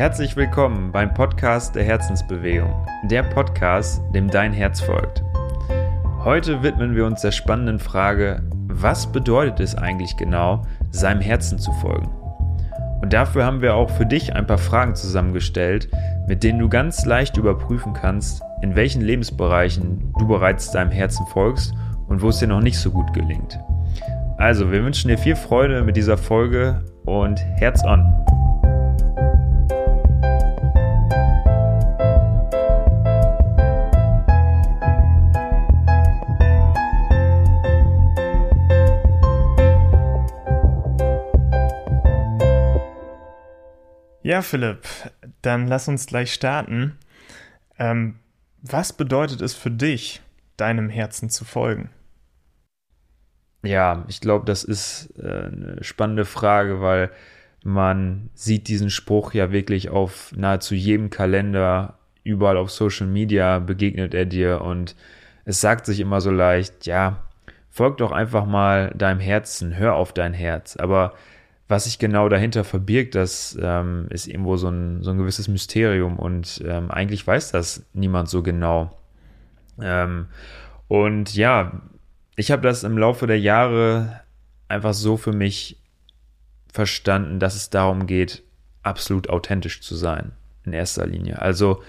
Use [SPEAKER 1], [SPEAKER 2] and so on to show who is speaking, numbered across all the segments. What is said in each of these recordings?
[SPEAKER 1] Herzlich willkommen beim Podcast der Herzensbewegung, der Podcast, dem dein Herz folgt. Heute widmen wir uns der spannenden Frage, was bedeutet es eigentlich genau, seinem Herzen zu folgen? Und dafür haben wir auch für dich ein paar Fragen zusammengestellt, mit denen du ganz leicht überprüfen kannst, in welchen Lebensbereichen du bereits deinem Herzen folgst und wo es dir noch nicht so gut gelingt. Also, wir wünschen dir viel Freude mit dieser Folge und Herz on!
[SPEAKER 2] Ja, Philipp, dann lass uns gleich starten. Ähm, was bedeutet es für dich, deinem Herzen zu folgen?
[SPEAKER 1] Ja, ich glaube, das ist äh, eine spannende Frage, weil man sieht diesen Spruch ja wirklich auf nahezu jedem Kalender, überall auf Social Media begegnet er dir und es sagt sich immer so leicht, ja, folg doch einfach mal deinem Herzen, hör auf dein Herz. Aber was sich genau dahinter verbirgt, das ähm, ist irgendwo so ein, so ein gewisses Mysterium und ähm, eigentlich weiß das niemand so genau. Ähm, und ja, ich habe das im Laufe der Jahre einfach so für mich verstanden, dass es darum geht, absolut authentisch zu sein in erster Linie. Also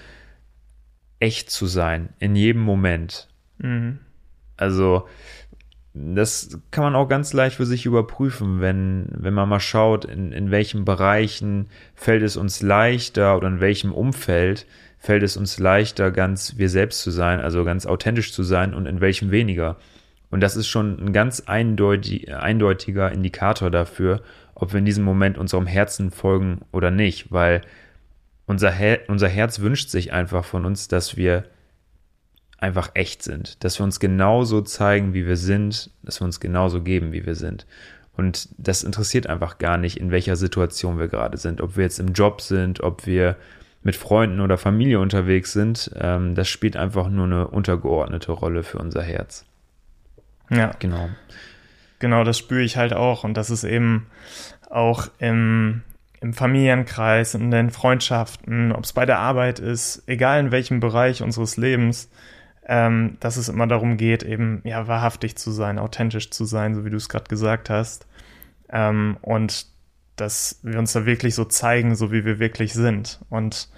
[SPEAKER 1] echt zu sein in jedem Moment. Mhm. Also das kann man auch ganz leicht für sich überprüfen, wenn, wenn man mal schaut, in, in welchen Bereichen fällt es uns leichter oder in welchem Umfeld fällt es uns leichter, ganz wir selbst zu sein, also ganz authentisch zu sein und in welchem weniger. Und das ist schon ein ganz eindeutig, eindeutiger Indikator dafür, ob wir in diesem Moment unserem Herzen folgen oder nicht, weil unser, Her unser Herz wünscht sich einfach von uns, dass wir einfach echt sind, dass wir uns genauso zeigen, wie wir sind, dass wir uns genauso geben, wie wir sind. Und das interessiert einfach gar nicht, in welcher Situation wir gerade sind, ob wir jetzt im Job sind, ob wir mit Freunden oder Familie unterwegs sind. Ähm, das spielt einfach nur eine untergeordnete Rolle für unser Herz.
[SPEAKER 2] Ja, genau. Genau, das spüre ich halt auch. Und das ist eben auch im, im Familienkreis, in den Freundschaften, ob es bei der Arbeit ist, egal in welchem Bereich unseres Lebens, ähm, dass es immer darum geht, eben ja wahrhaftig zu sein, authentisch zu sein, so wie du es gerade gesagt hast. Ähm, und dass wir uns da wirklich so zeigen, so wie wir wirklich sind. Und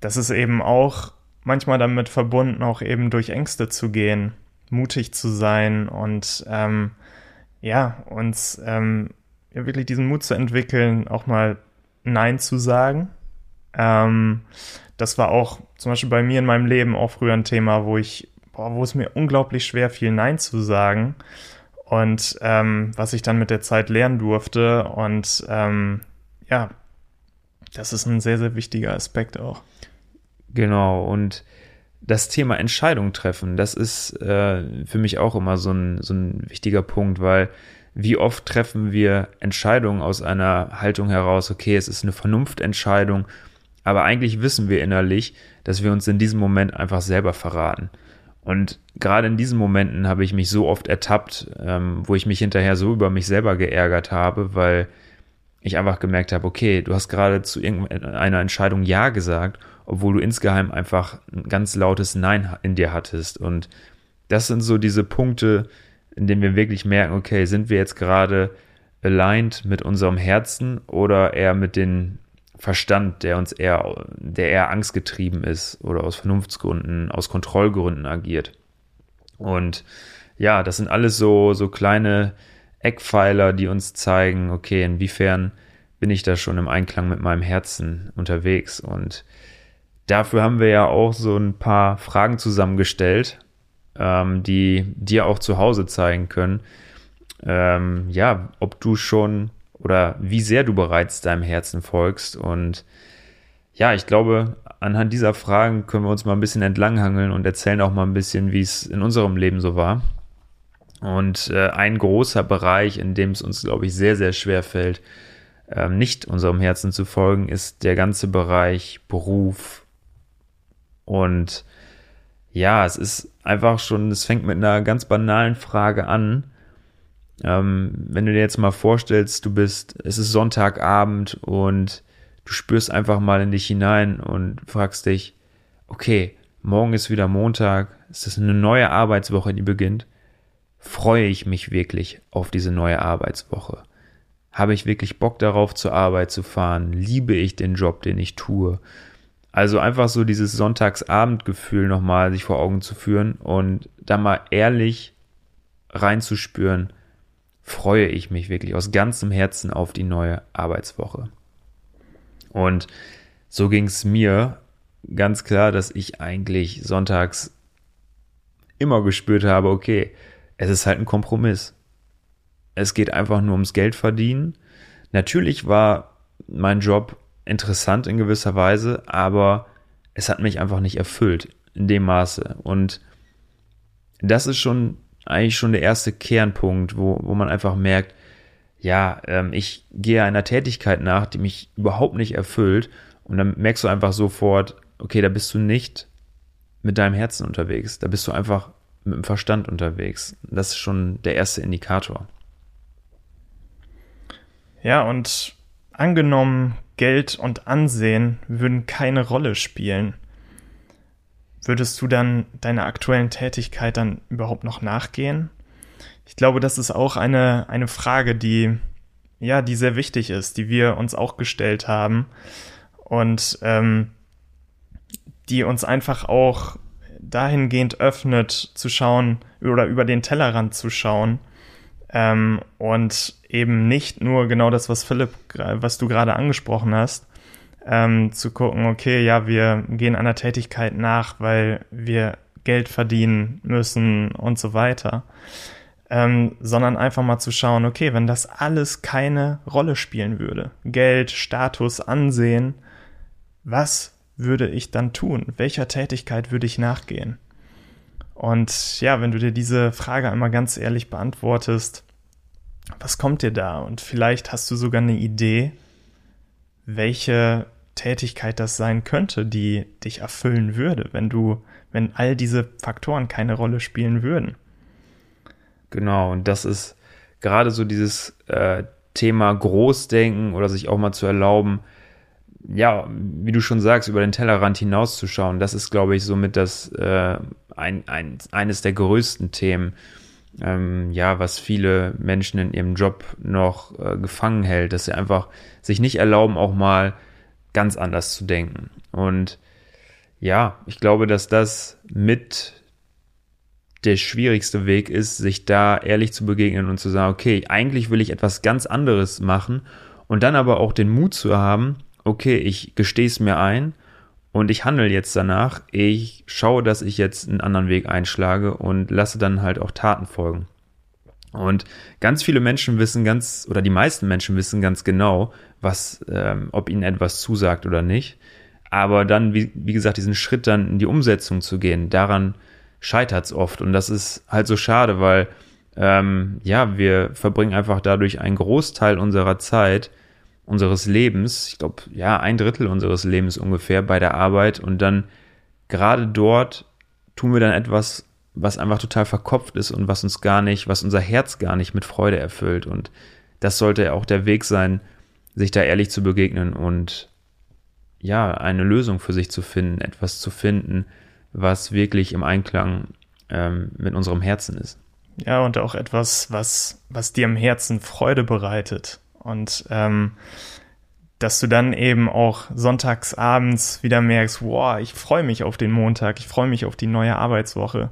[SPEAKER 2] das ist eben auch manchmal damit verbunden, auch eben durch Ängste zu gehen, mutig zu sein und ähm, ja, uns ähm, ja, wirklich diesen Mut zu entwickeln, auch mal Nein zu sagen. Ähm, das war auch zum Beispiel bei mir in meinem Leben auch früher ein Thema, wo ich, boah, wo es mir unglaublich schwer fiel, Nein zu sagen. Und ähm, was ich dann mit der Zeit lernen durfte. Und ähm, ja, das ist ein sehr, sehr wichtiger Aspekt auch.
[SPEAKER 1] Genau, und das Thema Entscheidung treffen, das ist äh, für mich auch immer so ein, so ein wichtiger Punkt, weil wie oft treffen wir Entscheidungen aus einer Haltung heraus, okay, es ist eine Vernunftentscheidung aber eigentlich wissen wir innerlich, dass wir uns in diesem Moment einfach selber verraten. Und gerade in diesen Momenten habe ich mich so oft ertappt, ähm, wo ich mich hinterher so über mich selber geärgert habe, weil ich einfach gemerkt habe, okay, du hast gerade zu irgendeiner Entscheidung Ja gesagt, obwohl du insgeheim einfach ein ganz lautes Nein in dir hattest. Und das sind so diese Punkte, in denen wir wirklich merken, okay, sind wir jetzt gerade aligned mit unserem Herzen oder eher mit den Verstand, der uns eher, der eher angstgetrieben ist oder aus Vernunftsgründen, aus Kontrollgründen agiert. Und ja, das sind alles so, so kleine Eckpfeiler, die uns zeigen, okay, inwiefern bin ich da schon im Einklang mit meinem Herzen unterwegs. Und dafür haben wir ja auch so ein paar Fragen zusammengestellt, ähm, die dir auch zu Hause zeigen können, ähm, ja, ob du schon oder wie sehr du bereits deinem Herzen folgst. Und ja, ich glaube, anhand dieser Fragen können wir uns mal ein bisschen entlanghangeln und erzählen auch mal ein bisschen, wie es in unserem Leben so war. Und äh, ein großer Bereich, in dem es uns, glaube ich, sehr, sehr schwer fällt, äh, nicht unserem Herzen zu folgen, ist der ganze Bereich Beruf. Und ja, es ist einfach schon, es fängt mit einer ganz banalen Frage an. Ähm, wenn du dir jetzt mal vorstellst, du bist, es ist Sonntagabend und du spürst einfach mal in dich hinein und fragst dich, okay, morgen ist wieder Montag, es ist eine neue Arbeitswoche, die beginnt. Freue ich mich wirklich auf diese neue Arbeitswoche? Habe ich wirklich Bock darauf, zur Arbeit zu fahren? Liebe ich den Job, den ich tue? Also einfach so dieses Sonntagsabendgefühl nochmal sich vor Augen zu führen und da mal ehrlich reinzuspüren, freue ich mich wirklich aus ganzem Herzen auf die neue Arbeitswoche. Und so ging es mir ganz klar, dass ich eigentlich sonntags immer gespürt habe, okay, es ist halt ein Kompromiss. Es geht einfach nur ums Geld verdienen. Natürlich war mein Job interessant in gewisser Weise, aber es hat mich einfach nicht erfüllt in dem Maße. Und das ist schon eigentlich schon der erste Kernpunkt, wo, wo man einfach merkt, ja, ähm, ich gehe einer Tätigkeit nach, die mich überhaupt nicht erfüllt. Und dann merkst du einfach sofort, okay, da bist du nicht mit deinem Herzen unterwegs. Da bist du einfach mit dem Verstand unterwegs. Das ist schon der erste Indikator.
[SPEAKER 2] Ja, und angenommen, Geld und Ansehen würden keine Rolle spielen. Würdest du dann deiner aktuellen Tätigkeit dann überhaupt noch nachgehen? Ich glaube, das ist auch eine, eine Frage, die, ja, die sehr wichtig ist, die wir uns auch gestellt haben und ähm, die uns einfach auch dahingehend öffnet, zu schauen oder über den Tellerrand zu schauen ähm, und eben nicht nur genau das, was Philipp, was du gerade angesprochen hast, ähm, zu gucken, okay, ja, wir gehen einer Tätigkeit nach, weil wir Geld verdienen müssen und so weiter, ähm, sondern einfach mal zu schauen, okay, wenn das alles keine Rolle spielen würde, Geld, Status, Ansehen, was würde ich dann tun? Welcher Tätigkeit würde ich nachgehen? Und ja, wenn du dir diese Frage einmal ganz ehrlich beantwortest, was kommt dir da? Und vielleicht hast du sogar eine Idee, welche Tätigkeit das sein könnte, die dich erfüllen würde, wenn du, wenn all diese Faktoren keine Rolle spielen würden.
[SPEAKER 1] Genau, und das ist gerade so dieses äh, Thema Großdenken oder sich auch mal zu erlauben, ja, wie du schon sagst, über den Tellerrand hinauszuschauen, das ist, glaube ich, somit das äh, ein, ein, eines der größten Themen, ähm, ja, was viele Menschen in ihrem Job noch äh, gefangen hält, dass sie einfach sich nicht erlauben, auch mal ganz anders zu denken. Und ja, ich glaube, dass das mit der schwierigste Weg ist, sich da ehrlich zu begegnen und zu sagen, okay, eigentlich will ich etwas ganz anderes machen und dann aber auch den Mut zu haben, okay, ich gestehe es mir ein und ich handle jetzt danach. Ich schaue, dass ich jetzt einen anderen Weg einschlage und lasse dann halt auch Taten folgen. Und ganz viele Menschen wissen ganz, oder die meisten Menschen wissen ganz genau, was, ähm, ob ihnen etwas zusagt oder nicht. Aber dann, wie, wie gesagt, diesen Schritt dann in die Umsetzung zu gehen, daran scheitert es oft. Und das ist halt so schade, weil ähm, ja, wir verbringen einfach dadurch einen Großteil unserer Zeit unseres Lebens, ich glaube, ja, ein Drittel unseres Lebens ungefähr bei der Arbeit und dann gerade dort tun wir dann etwas, was einfach total verkopft ist und was uns gar nicht, was unser Herz gar nicht mit Freude erfüllt. Und das sollte auch der Weg sein, sich da ehrlich zu begegnen und ja, eine Lösung für sich zu finden, etwas zu finden, was wirklich im Einklang ähm, mit unserem Herzen ist.
[SPEAKER 2] Ja, und auch etwas, was, was dir im Herzen Freude bereitet. Und ähm, dass du dann eben auch sonntags abends wieder merkst, wow, ich freue mich auf den Montag, ich freue mich auf die neue Arbeitswoche.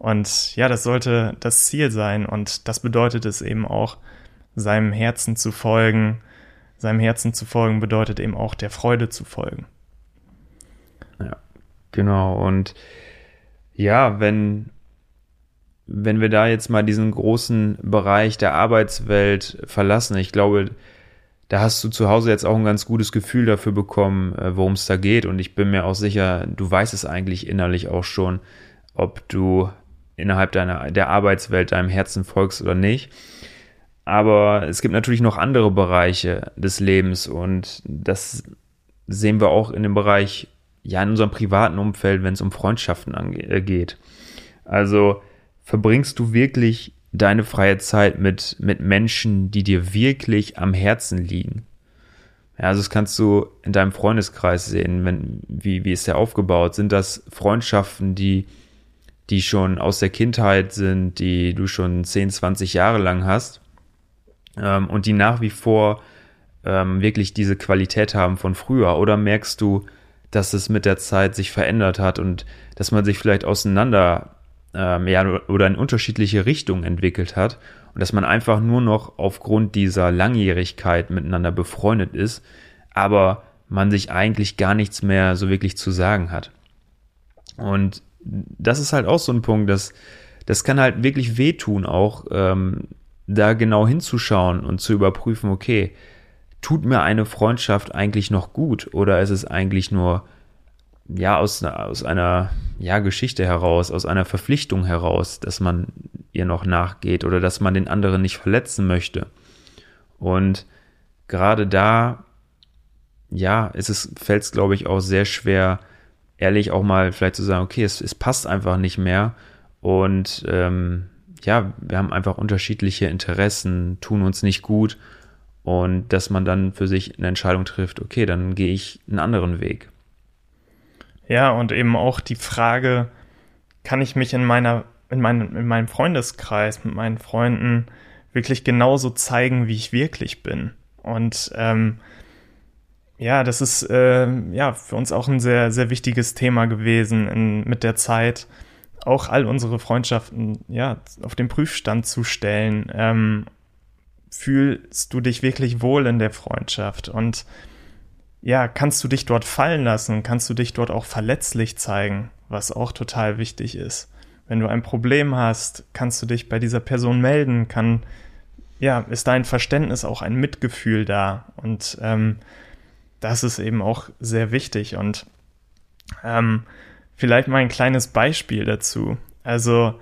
[SPEAKER 2] Und ja, das sollte das Ziel sein. Und das bedeutet es eben auch, seinem Herzen zu folgen. Seinem Herzen zu folgen bedeutet eben auch der Freude zu folgen.
[SPEAKER 1] Ja, genau. Und ja, wenn wenn wir da jetzt mal diesen großen Bereich der Arbeitswelt verlassen, ich glaube, da hast du zu Hause jetzt auch ein ganz gutes Gefühl dafür bekommen, äh, worum es da geht. Und ich bin mir auch sicher, du weißt es eigentlich innerlich auch schon, ob du innerhalb deiner, der Arbeitswelt deinem Herzen folgst oder nicht. Aber es gibt natürlich noch andere Bereiche des Lebens und das sehen wir auch in dem Bereich, ja, in unserem privaten Umfeld, wenn es um Freundschaften äh, geht. Also verbringst du wirklich deine freie Zeit mit, mit Menschen, die dir wirklich am Herzen liegen? Ja, also das kannst du in deinem Freundeskreis sehen, wenn, wie, wie ist der aufgebaut? Sind das Freundschaften, die, die schon aus der Kindheit sind, die du schon 10, 20 Jahre lang hast ähm, und die nach wie vor ähm, wirklich diese Qualität haben von früher? Oder merkst du, dass es mit der Zeit sich verändert hat und dass man sich vielleicht auseinander ähm, ja, oder in unterschiedliche Richtungen entwickelt hat und dass man einfach nur noch aufgrund dieser Langjährigkeit miteinander befreundet ist, aber man sich eigentlich gar nichts mehr so wirklich zu sagen hat. Und das ist halt auch so ein Punkt, dass das kann halt wirklich wehtun, auch ähm, da genau hinzuschauen und zu überprüfen, okay, tut mir eine Freundschaft eigentlich noch gut oder ist es eigentlich nur ja aus, aus einer ja Geschichte heraus, aus einer Verpflichtung heraus, dass man ihr noch nachgeht oder dass man den anderen nicht verletzen möchte. Und gerade da ja, ist es fällt es glaube ich auch sehr schwer ehrlich auch mal vielleicht zu sagen, okay, es, es passt einfach nicht mehr und ähm, ja, wir haben einfach unterschiedliche Interessen, tun uns nicht gut und dass man dann für sich eine Entscheidung trifft, okay, dann gehe ich einen anderen Weg.
[SPEAKER 2] Ja, und eben auch die Frage, kann ich mich in meiner, in meinem, in meinem Freundeskreis mit meinen Freunden wirklich genauso zeigen, wie ich wirklich bin? Und ähm, ja, das ist äh, ja für uns auch ein sehr, sehr wichtiges Thema gewesen in, mit der Zeit, auch all unsere Freundschaften ja auf den Prüfstand zu stellen. Ähm, fühlst du dich wirklich wohl in der Freundschaft? Und ja, kannst du dich dort fallen lassen, kannst du dich dort auch verletzlich zeigen, was auch total wichtig ist. Wenn du ein Problem hast, kannst du dich bei dieser Person melden, kann, ja, ist dein Verständnis auch ein Mitgefühl da? Und ähm, das ist eben auch sehr wichtig und ähm, vielleicht mal ein kleines Beispiel dazu. Also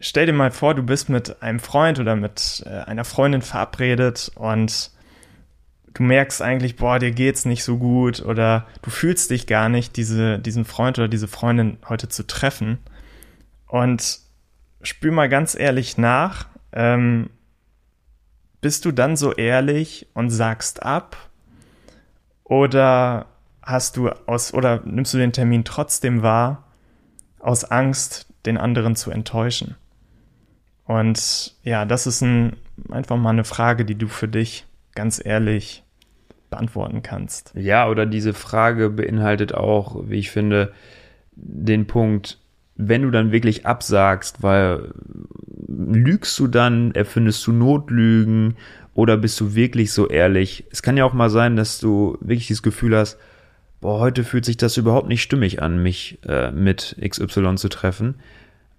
[SPEAKER 2] stell dir mal vor, du bist mit einem Freund oder mit äh, einer Freundin verabredet und du merkst eigentlich, boah, dir geht's nicht so gut oder du fühlst dich gar nicht, diese, diesen Freund oder diese Freundin heute zu treffen. Und spür mal ganz ehrlich nach, ähm, bist du dann so ehrlich und sagst ab? Oder hast du aus, oder nimmst du den Termin trotzdem wahr, aus Angst, den anderen zu enttäuschen? Und ja, das ist ein, einfach mal eine Frage, die du für dich ganz ehrlich beantworten kannst.
[SPEAKER 1] Ja, oder diese Frage beinhaltet auch, wie ich finde, den Punkt, wenn du dann wirklich absagst, weil lügst du dann, erfindest du Notlügen oder bist du wirklich so ehrlich? Es kann ja auch mal sein, dass du wirklich das Gefühl hast, boah, heute fühlt sich das überhaupt nicht stimmig an, mich äh, mit XY zu treffen.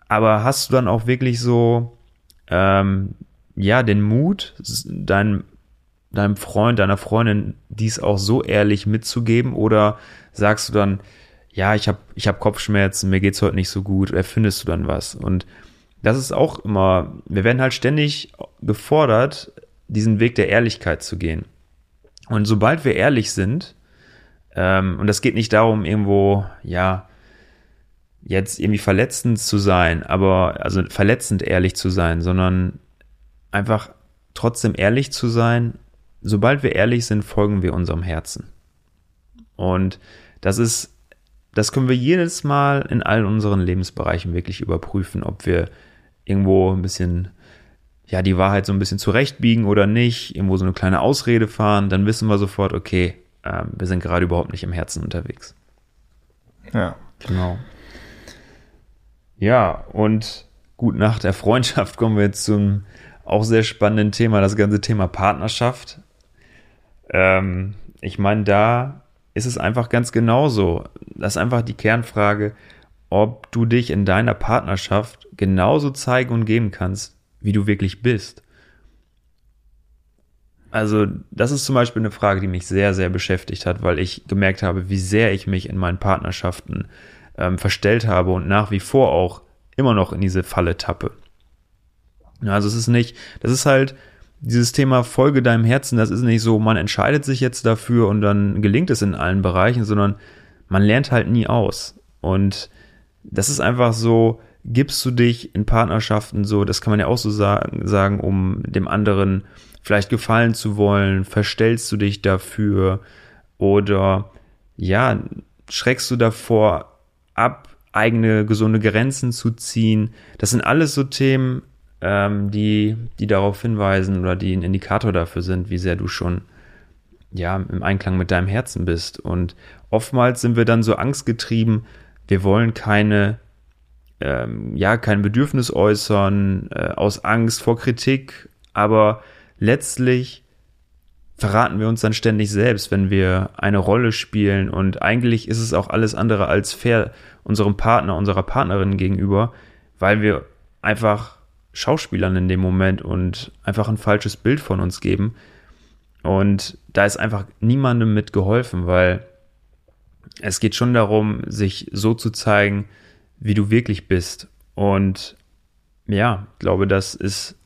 [SPEAKER 1] Aber hast du dann auch wirklich so ähm, ja, den Mut, deinem, deinem Freund, deiner Freundin dies auch so ehrlich mitzugeben? Oder sagst du dann, ja, ich habe ich hab Kopfschmerzen, mir geht's heute nicht so gut, erfindest du dann was? Und das ist auch immer, wir werden halt ständig gefordert, diesen Weg der Ehrlichkeit zu gehen. Und sobald wir ehrlich sind, ähm, und das geht nicht darum, irgendwo, ja, jetzt irgendwie verletzend zu sein, aber also verletzend ehrlich zu sein, sondern einfach trotzdem ehrlich zu sein. Sobald wir ehrlich sind, folgen wir unserem Herzen. Und das ist, das können wir jedes Mal in allen unseren Lebensbereichen wirklich überprüfen, ob wir irgendwo ein bisschen, ja, die Wahrheit so ein bisschen zurechtbiegen oder nicht, irgendwo so eine kleine Ausrede fahren, dann wissen wir sofort, okay, äh, wir sind gerade überhaupt nicht im Herzen unterwegs.
[SPEAKER 2] Ja. Genau.
[SPEAKER 1] Ja, und gut, nach der Freundschaft kommen wir jetzt zum auch sehr spannenden Thema, das ganze Thema Partnerschaft. Ähm, ich meine, da ist es einfach ganz genauso. Das ist einfach die Kernfrage, ob du dich in deiner Partnerschaft genauso zeigen und geben kannst, wie du wirklich bist. Also, das ist zum Beispiel eine Frage, die mich sehr, sehr beschäftigt hat, weil ich gemerkt habe, wie sehr ich mich in meinen Partnerschaften ähm, verstellt habe und nach wie vor auch immer noch in diese Falle tappe. Also es ist nicht, das ist halt dieses Thema Folge deinem Herzen, das ist nicht so, man entscheidet sich jetzt dafür und dann gelingt es in allen Bereichen, sondern man lernt halt nie aus. Und das ist einfach so, gibst du dich in Partnerschaften so, das kann man ja auch so sagen, sagen, um dem anderen vielleicht gefallen zu wollen, verstellst du dich dafür oder ja, schreckst du davor ab, eigene gesunde Grenzen zu ziehen. Das sind alles so Themen, ähm, die, die darauf hinweisen oder die ein Indikator dafür sind, wie sehr du schon ja im Einklang mit deinem Herzen bist. Und oftmals sind wir dann so angstgetrieben, wir wollen keine ähm, ja kein Bedürfnis äußern äh, aus Angst vor Kritik, aber letztlich verraten wir uns dann ständig selbst, wenn wir eine Rolle spielen und eigentlich ist es auch alles andere als fair unserem Partner, unserer Partnerin gegenüber, weil wir einfach Schauspielern in dem Moment und einfach ein falsches Bild von uns geben. Und da ist einfach niemandem mit geholfen, weil es geht schon darum, sich so zu zeigen, wie du wirklich bist. Und ja, ich glaube, das ist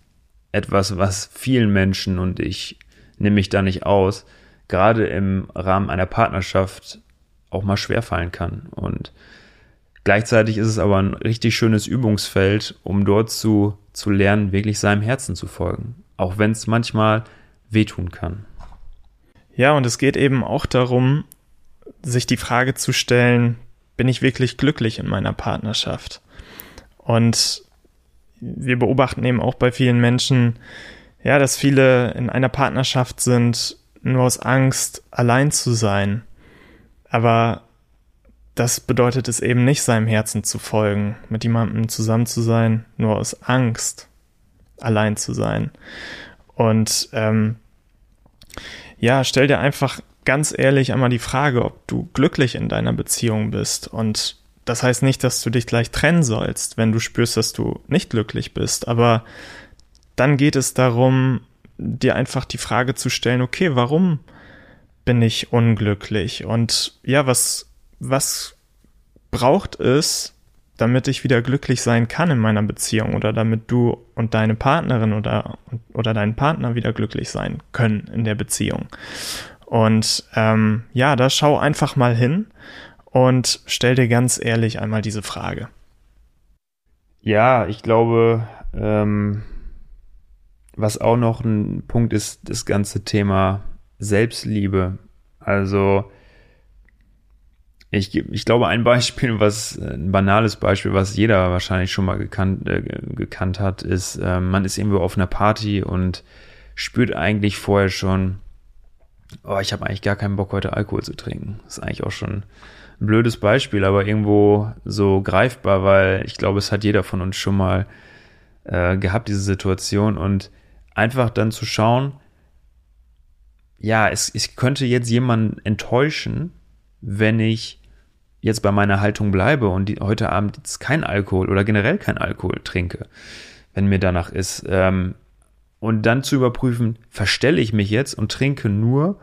[SPEAKER 1] etwas, was vielen Menschen und ich nehme mich da nicht aus, gerade im Rahmen einer Partnerschaft auch mal schwerfallen kann. Und gleichzeitig ist es aber ein richtig schönes Übungsfeld, um dort zu, zu lernen, wirklich seinem Herzen zu folgen. Auch wenn es manchmal wehtun kann.
[SPEAKER 2] Ja, und es geht eben auch darum, sich die Frage zu stellen, bin ich wirklich glücklich in meiner Partnerschaft? Und wir beobachten eben auch bei vielen Menschen, ja, dass viele in einer Partnerschaft sind, nur aus Angst, allein zu sein. Aber das bedeutet es eben nicht, seinem Herzen zu folgen, mit jemandem zusammen zu sein, nur aus Angst, allein zu sein. Und ähm, ja, stell dir einfach ganz ehrlich einmal die Frage, ob du glücklich in deiner Beziehung bist. Und das heißt nicht, dass du dich gleich trennen sollst, wenn du spürst, dass du nicht glücklich bist. Aber dann geht es darum, dir einfach die Frage zu stellen, okay, warum bin ich unglücklich? Und ja, was, was braucht es, damit ich wieder glücklich sein kann in meiner Beziehung oder damit du und deine Partnerin oder, oder dein Partner wieder glücklich sein können in der Beziehung? Und ähm, ja, da schau einfach mal hin und stell dir ganz ehrlich einmal diese Frage.
[SPEAKER 1] Ja, ich glaube, ähm, was auch noch ein Punkt ist, das ganze Thema Selbstliebe. Also ich, ich glaube, ein Beispiel, was ein banales Beispiel, was jeder wahrscheinlich schon mal gekannt, äh, gekannt hat, ist, äh, man ist irgendwo auf einer Party und spürt eigentlich vorher schon, oh, ich habe eigentlich gar keinen Bock, heute Alkohol zu trinken. Das ist eigentlich auch schon ein blödes Beispiel, aber irgendwo so greifbar, weil ich glaube, es hat jeder von uns schon mal äh, gehabt, diese Situation. Und einfach dann zu schauen, ja, es, es könnte jetzt jemanden enttäuschen, wenn ich jetzt bei meiner Haltung bleibe und die, heute Abend jetzt kein Alkohol oder generell kein Alkohol trinke, wenn mir danach ist. Ähm, und dann zu überprüfen, verstelle ich mich jetzt und trinke nur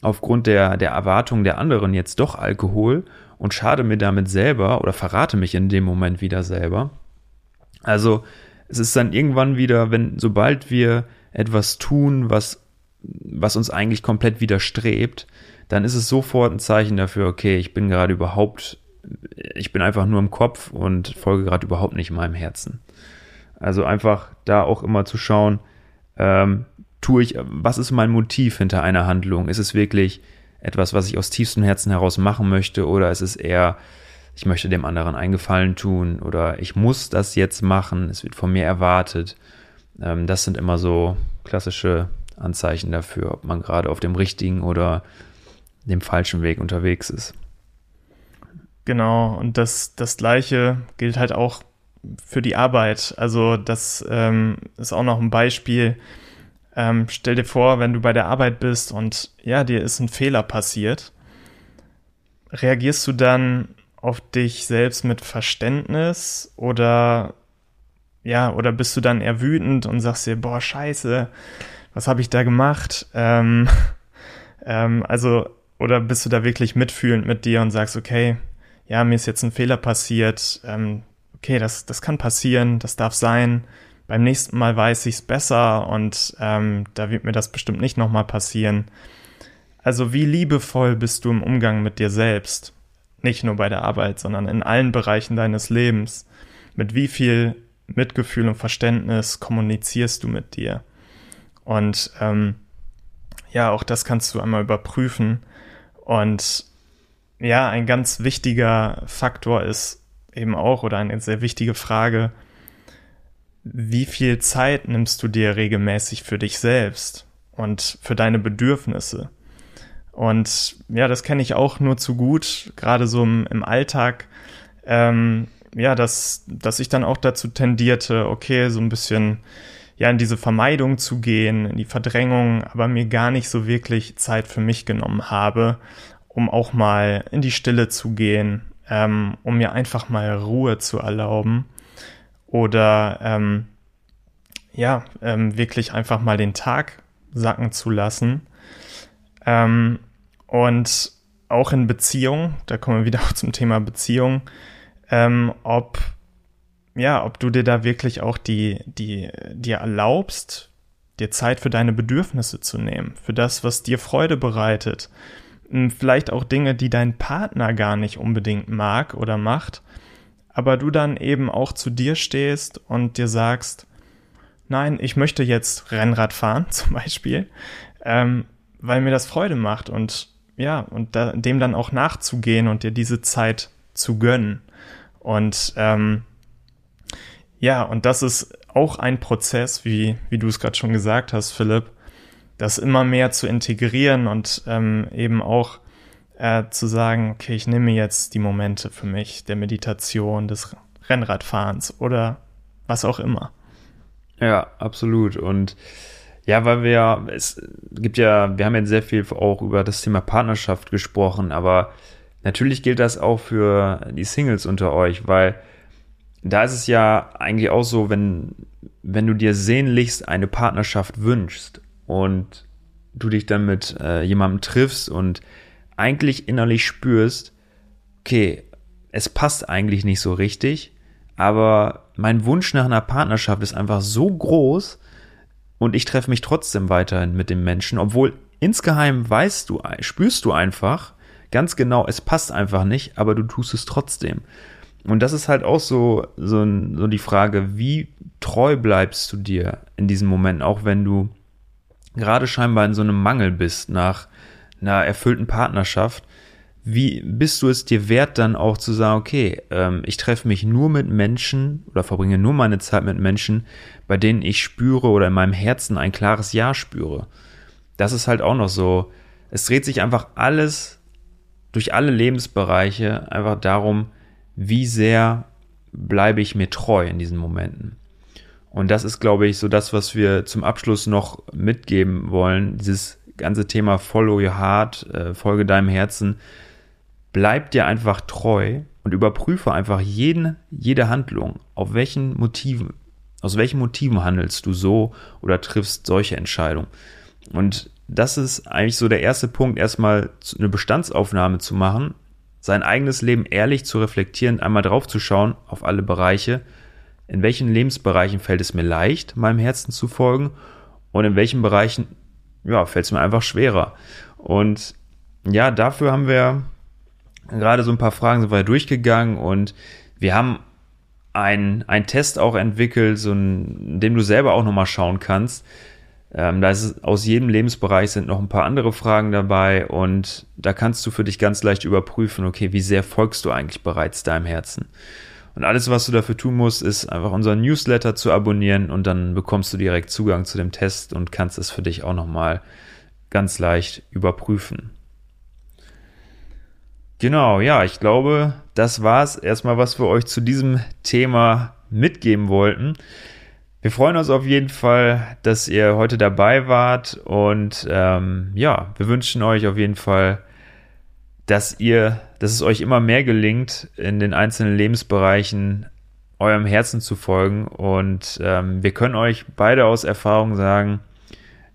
[SPEAKER 1] aufgrund der, der Erwartung der anderen jetzt doch Alkohol und schade mir damit selber oder verrate mich in dem Moment wieder selber. Also es ist dann irgendwann wieder, wenn, sobald wir etwas tun, was, was uns eigentlich komplett widerstrebt, dann ist es sofort ein Zeichen dafür, okay, ich bin gerade überhaupt, ich bin einfach nur im Kopf und folge gerade überhaupt nicht meinem Herzen. Also einfach da auch immer zu schauen, ähm, tue ich, was ist mein Motiv hinter einer Handlung? Ist es wirklich etwas, was ich aus tiefstem Herzen heraus machen möchte oder ist es eher, ich möchte dem anderen einen Gefallen tun oder ich muss das jetzt machen, es wird von mir erwartet. Ähm, das sind immer so klassische Anzeichen dafür, ob man gerade auf dem richtigen oder dem falschen Weg unterwegs ist.
[SPEAKER 2] Genau, und das, das Gleiche gilt halt auch für die Arbeit. Also das ähm, ist auch noch ein Beispiel. Ähm, stell dir vor, wenn du bei der Arbeit bist und ja, dir ist ein Fehler passiert, reagierst du dann auf dich selbst mit Verständnis oder ja, oder bist du dann eher wütend und sagst dir, boah, scheiße, was habe ich da gemacht? Ähm, ähm, also, oder bist du da wirklich mitfühlend mit dir und sagst, okay, ja, mir ist jetzt ein Fehler passiert, ähm, okay, das, das kann passieren, das darf sein, beim nächsten Mal weiß ich es besser und ähm, da wird mir das bestimmt nicht nochmal passieren. Also wie liebevoll bist du im Umgang mit dir selbst? Nicht nur bei der Arbeit, sondern in allen Bereichen deines Lebens. Mit wie viel Mitgefühl und Verständnis kommunizierst du mit dir? Und ähm, ja, auch das kannst du einmal überprüfen. Und ja, ein ganz wichtiger Faktor ist eben auch oder eine sehr wichtige Frage, wie viel Zeit nimmst du dir regelmäßig für dich selbst und für deine Bedürfnisse? Und ja, das kenne ich auch nur zu gut, gerade so im, im Alltag. Ähm, ja, dass, dass ich dann auch dazu tendierte, okay, so ein bisschen ja in diese Vermeidung zu gehen, in die Verdrängung, aber mir gar nicht so wirklich Zeit für mich genommen habe, um auch mal in die Stille zu gehen, ähm, um mir einfach mal Ruhe zu erlauben oder ähm, ja, ähm, wirklich einfach mal den Tag sacken zu lassen. Ähm, und auch in Beziehung, da kommen wir wieder auch zum Thema Beziehung, ähm, ob ja, ob du dir da wirklich auch die, die, dir erlaubst, dir Zeit für deine Bedürfnisse zu nehmen, für das, was dir Freude bereitet. Vielleicht auch Dinge, die dein Partner gar nicht unbedingt mag oder macht, aber du dann eben auch zu dir stehst und dir sagst, nein, ich möchte jetzt Rennrad fahren, zum Beispiel, ähm, weil mir das Freude macht und ja, und da, dem dann auch nachzugehen und dir diese Zeit zu gönnen. Und ähm, ja, und das ist auch ein Prozess, wie, wie du es gerade schon gesagt hast, Philipp, das immer mehr zu integrieren und ähm, eben auch äh, zu sagen, okay, ich nehme jetzt die Momente für mich, der Meditation, des Rennradfahrens oder was auch immer.
[SPEAKER 1] Ja, absolut. Und ja, weil wir, es gibt ja, wir haben jetzt sehr viel auch über das Thema Partnerschaft gesprochen, aber natürlich gilt das auch für die Singles unter euch, weil da ist es ja eigentlich auch so, wenn, wenn du dir sehnlichst eine Partnerschaft wünschst und du dich dann mit äh, jemandem triffst und eigentlich innerlich spürst, okay, es passt eigentlich nicht so richtig, aber mein Wunsch nach einer Partnerschaft ist einfach so groß und ich treffe mich trotzdem weiterhin mit dem Menschen, obwohl insgeheim weißt du, spürst du einfach ganz genau, es passt einfach nicht, aber du tust es trotzdem. Und das ist halt auch so, so, so die Frage, wie treu bleibst du dir in diesem Moment, auch wenn du gerade scheinbar in so einem Mangel bist nach einer erfüllten Partnerschaft. Wie bist du es dir wert, dann auch zu sagen, okay, ähm, ich treffe mich nur mit Menschen oder verbringe nur meine Zeit mit Menschen, bei denen ich spüre oder in meinem Herzen ein klares Ja spüre. Das ist halt auch noch so. Es dreht sich einfach alles durch alle Lebensbereiche einfach darum, wie sehr bleibe ich mir treu in diesen Momenten. Und das ist, glaube ich, so das, was wir zum Abschluss noch mitgeben wollen. Dieses ganze Thema Follow Your Heart, äh, folge deinem Herzen. Bleib dir einfach treu und überprüfe einfach jeden, jede Handlung. Auf welchen Motiven, aus welchen Motiven handelst du so oder triffst solche Entscheidungen. Und das ist eigentlich so der erste Punkt, erstmal eine Bestandsaufnahme zu machen, sein eigenes Leben ehrlich zu reflektieren, einmal draufzuschauen auf alle Bereiche, in welchen Lebensbereichen fällt es mir leicht, meinem Herzen zu folgen und in welchen Bereichen ja, fällt es mir einfach schwerer. Und ja, dafür haben wir gerade so ein paar Fragen sind wir durchgegangen und wir haben einen Test auch entwickelt, so ein, in dem du selber auch nochmal schauen kannst, ähm, da ist aus jedem Lebensbereich sind noch ein paar andere Fragen dabei und da kannst du für dich ganz leicht überprüfen, okay, wie sehr folgst du eigentlich bereits deinem Herzen? Und alles, was du dafür tun musst, ist einfach unseren Newsletter zu abonnieren und dann bekommst du direkt Zugang zu dem Test und kannst es für dich auch nochmal ganz leicht überprüfen. Genau, ja, ich glaube, das war es erstmal, was wir euch zu diesem Thema mitgeben wollten. Wir freuen uns auf jeden Fall, dass ihr heute dabei wart und ähm, ja, wir wünschen euch auf jeden Fall, dass ihr, dass es euch immer mehr gelingt, in den einzelnen Lebensbereichen eurem Herzen zu folgen und ähm, wir können euch beide aus Erfahrung sagen,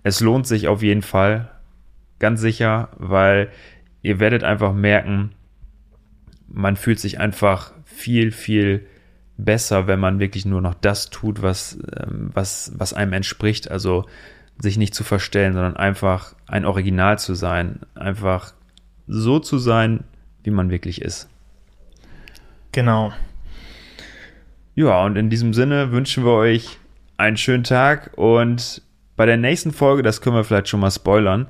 [SPEAKER 1] es lohnt sich auf jeden Fall, ganz sicher, weil ihr werdet einfach merken, man fühlt sich einfach viel, viel besser, wenn man wirklich nur noch das tut, was, ähm, was, was einem entspricht. Also sich nicht zu verstellen, sondern einfach ein Original zu sein. Einfach so zu sein, wie man wirklich ist.
[SPEAKER 2] Genau.
[SPEAKER 1] Ja, und in diesem Sinne wünschen wir euch einen schönen Tag und bei der nächsten Folge, das können wir vielleicht schon mal spoilern,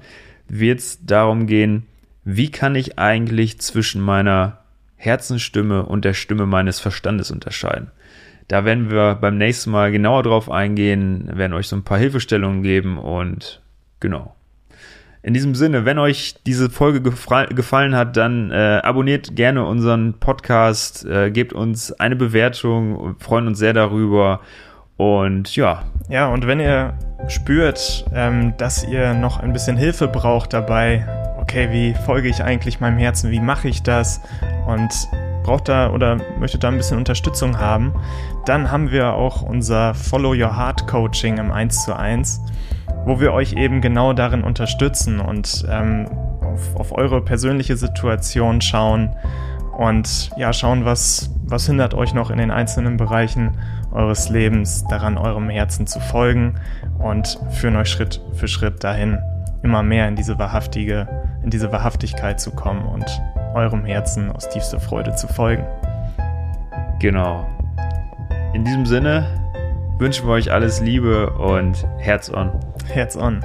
[SPEAKER 1] wird es darum gehen, wie kann ich eigentlich zwischen meiner Herzensstimme und der Stimme meines Verstandes unterscheiden. Da werden wir beim nächsten Mal genauer drauf eingehen, werden euch so ein paar Hilfestellungen geben und genau. In diesem Sinne, wenn euch diese Folge gefallen hat, dann äh, abonniert gerne unseren Podcast, äh, gebt uns eine Bewertung, freuen uns sehr darüber. Und ja.
[SPEAKER 2] Ja, und wenn ihr spürt, ähm, dass ihr noch ein bisschen Hilfe braucht dabei, okay, wie folge ich eigentlich meinem Herzen, wie mache ich das und braucht da oder möchtet da ein bisschen Unterstützung haben, dann haben wir auch unser Follow Your Heart Coaching im 1 zu 1 wo wir euch eben genau darin unterstützen und ähm, auf, auf eure persönliche Situation schauen und ja, schauen, was, was hindert euch noch in den einzelnen Bereichen eures Lebens daran, eurem Herzen zu folgen und führen euch Schritt für Schritt dahin, immer mehr in diese wahrhaftige, in diese Wahrhaftigkeit zu kommen und eurem Herzen aus tiefster Freude zu folgen.
[SPEAKER 1] Genau. In diesem Sinne wünschen wir euch alles Liebe und Herz on.
[SPEAKER 2] Herz on.